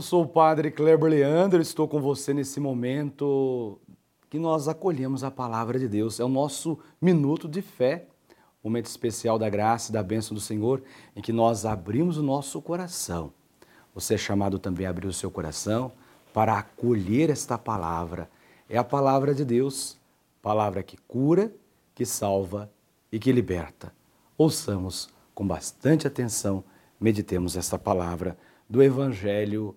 Eu sou o Padre Kleber Leandro, estou com você nesse momento que nós acolhemos a palavra de Deus. É o nosso minuto de fé, momento especial da graça e da bênção do Senhor, em que nós abrimos o nosso coração. Você é chamado também a abrir o seu coração para acolher esta palavra. É a palavra de Deus, palavra que cura, que salva e que liberta. Ouçamos com bastante atenção, meditemos esta palavra do Evangelho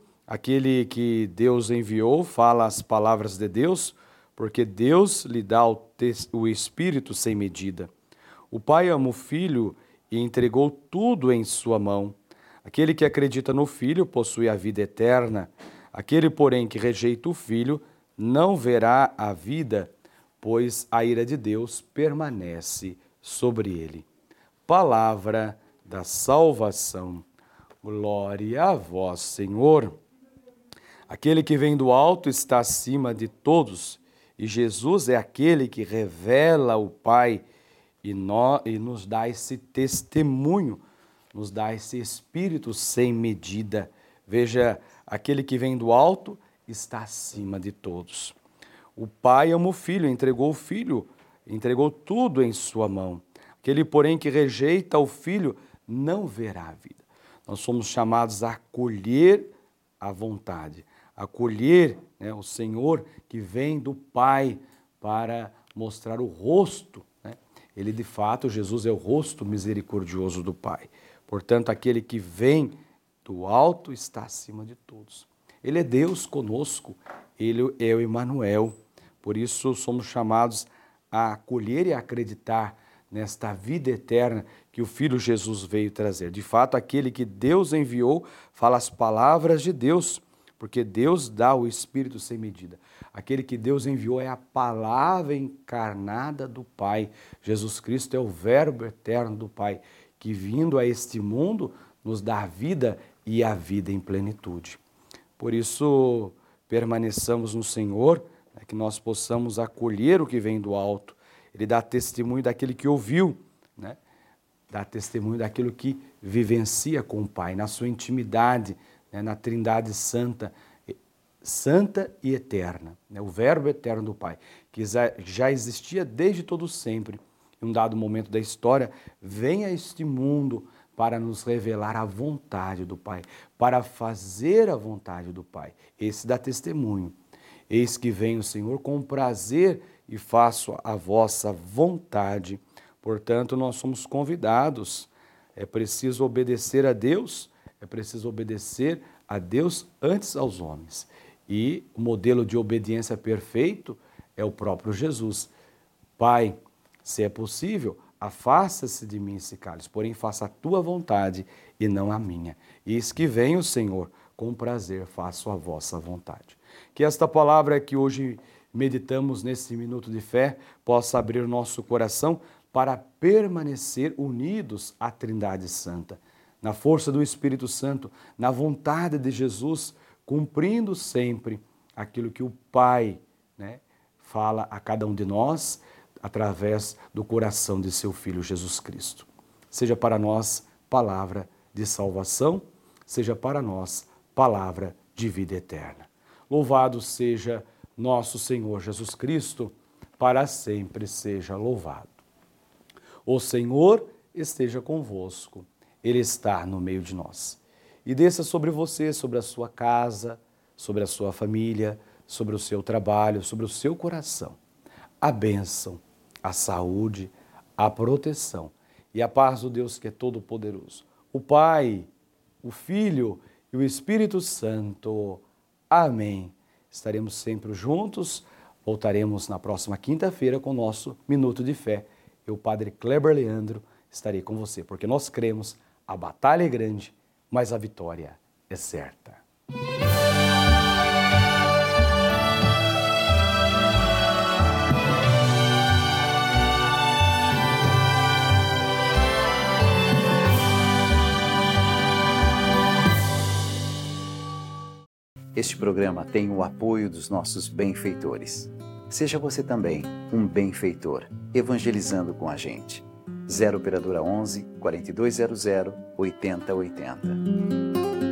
aquele que Deus enviou fala as palavras de Deus, porque Deus lhe dá o, o Espírito sem medida. O Pai ama o Filho e entregou tudo em sua mão. Aquele que acredita no Filho possui a vida eterna. Aquele, porém, que rejeita o Filho não verá a vida, pois a ira de Deus permanece sobre ele. Palavra da salvação. Glória a vós, Senhor. Aquele que vem do alto está acima de todos, e Jesus é aquele que revela o Pai e, nós, e nos dá esse testemunho, nos dá esse Espírito sem medida. Veja, aquele que vem do alto está acima de todos. O Pai ama o Filho, entregou o Filho, entregou tudo em sua mão. Aquele, porém, que rejeita o Filho não verá a vida. Nós somos chamados a acolher a vontade, acolher né, o Senhor que vem do Pai para mostrar o rosto. Né? Ele, de fato, Jesus é o rosto misericordioso do Pai. Portanto, aquele que vem do alto está acima de todos. Ele é Deus conosco, ele é o Emmanuel. Por isso somos chamados a acolher e acreditar nesta vida eterna que o Filho Jesus veio trazer. De fato, aquele que Deus enviou fala as palavras de Deus porque Deus dá o Espírito sem medida. Aquele que Deus enviou é a palavra encarnada do Pai. Jesus Cristo é o Verbo eterno do Pai, que vindo a este mundo nos dá vida e a vida em plenitude. Por isso, permaneçamos no Senhor, né, que nós possamos acolher o que vem do alto. Ele dá testemunho daquele que ouviu, né? dá testemunho daquilo que vivencia com o Pai, na sua intimidade né, na Trindade Santa, santa e eterna, né, o Verbo eterno do Pai, que já existia desde todo sempre. Em um dado momento da história, vem a este mundo para nos revelar a vontade do Pai, para fazer a vontade do Pai. Esse dá testemunho. Eis que vem o Senhor com prazer e faço a vossa vontade. Portanto, nós somos convidados. É preciso obedecer a Deus é preciso obedecer a Deus antes aos homens. E o modelo de obediência perfeito é o próprio Jesus. Pai, se é possível, afasta-se de mim esse cálice, porém faça a tua vontade e não a minha. Eis que vem o Senhor, com prazer faço a vossa vontade. Que esta palavra que hoje meditamos nesse minuto de fé possa abrir nosso coração para permanecer unidos à Trindade Santa na força do Espírito Santo, na vontade de Jesus, cumprindo sempre aquilo que o Pai né, fala a cada um de nós através do coração de seu Filho Jesus Cristo. Seja para nós palavra de salvação, seja para nós palavra de vida eterna. Louvado seja nosso Senhor Jesus Cristo, para sempre seja louvado. O Senhor esteja convosco ele está no meio de nós. E desça sobre você, sobre a sua casa, sobre a sua família, sobre o seu trabalho, sobre o seu coração. A bênção, a saúde, a proteção e a paz do Deus que é todo-poderoso. O Pai, o Filho e o Espírito Santo. Amém. Estaremos sempre juntos. Voltaremos na próxima quinta-feira com o nosso Minuto de Fé. Eu, Padre Kleber Leandro, estarei com você, porque nós cremos a batalha é grande, mas a vitória é certa. Este programa tem o apoio dos nossos benfeitores. Seja você também um benfeitor, evangelizando com a gente. 0 Operadora 11 4200 8080.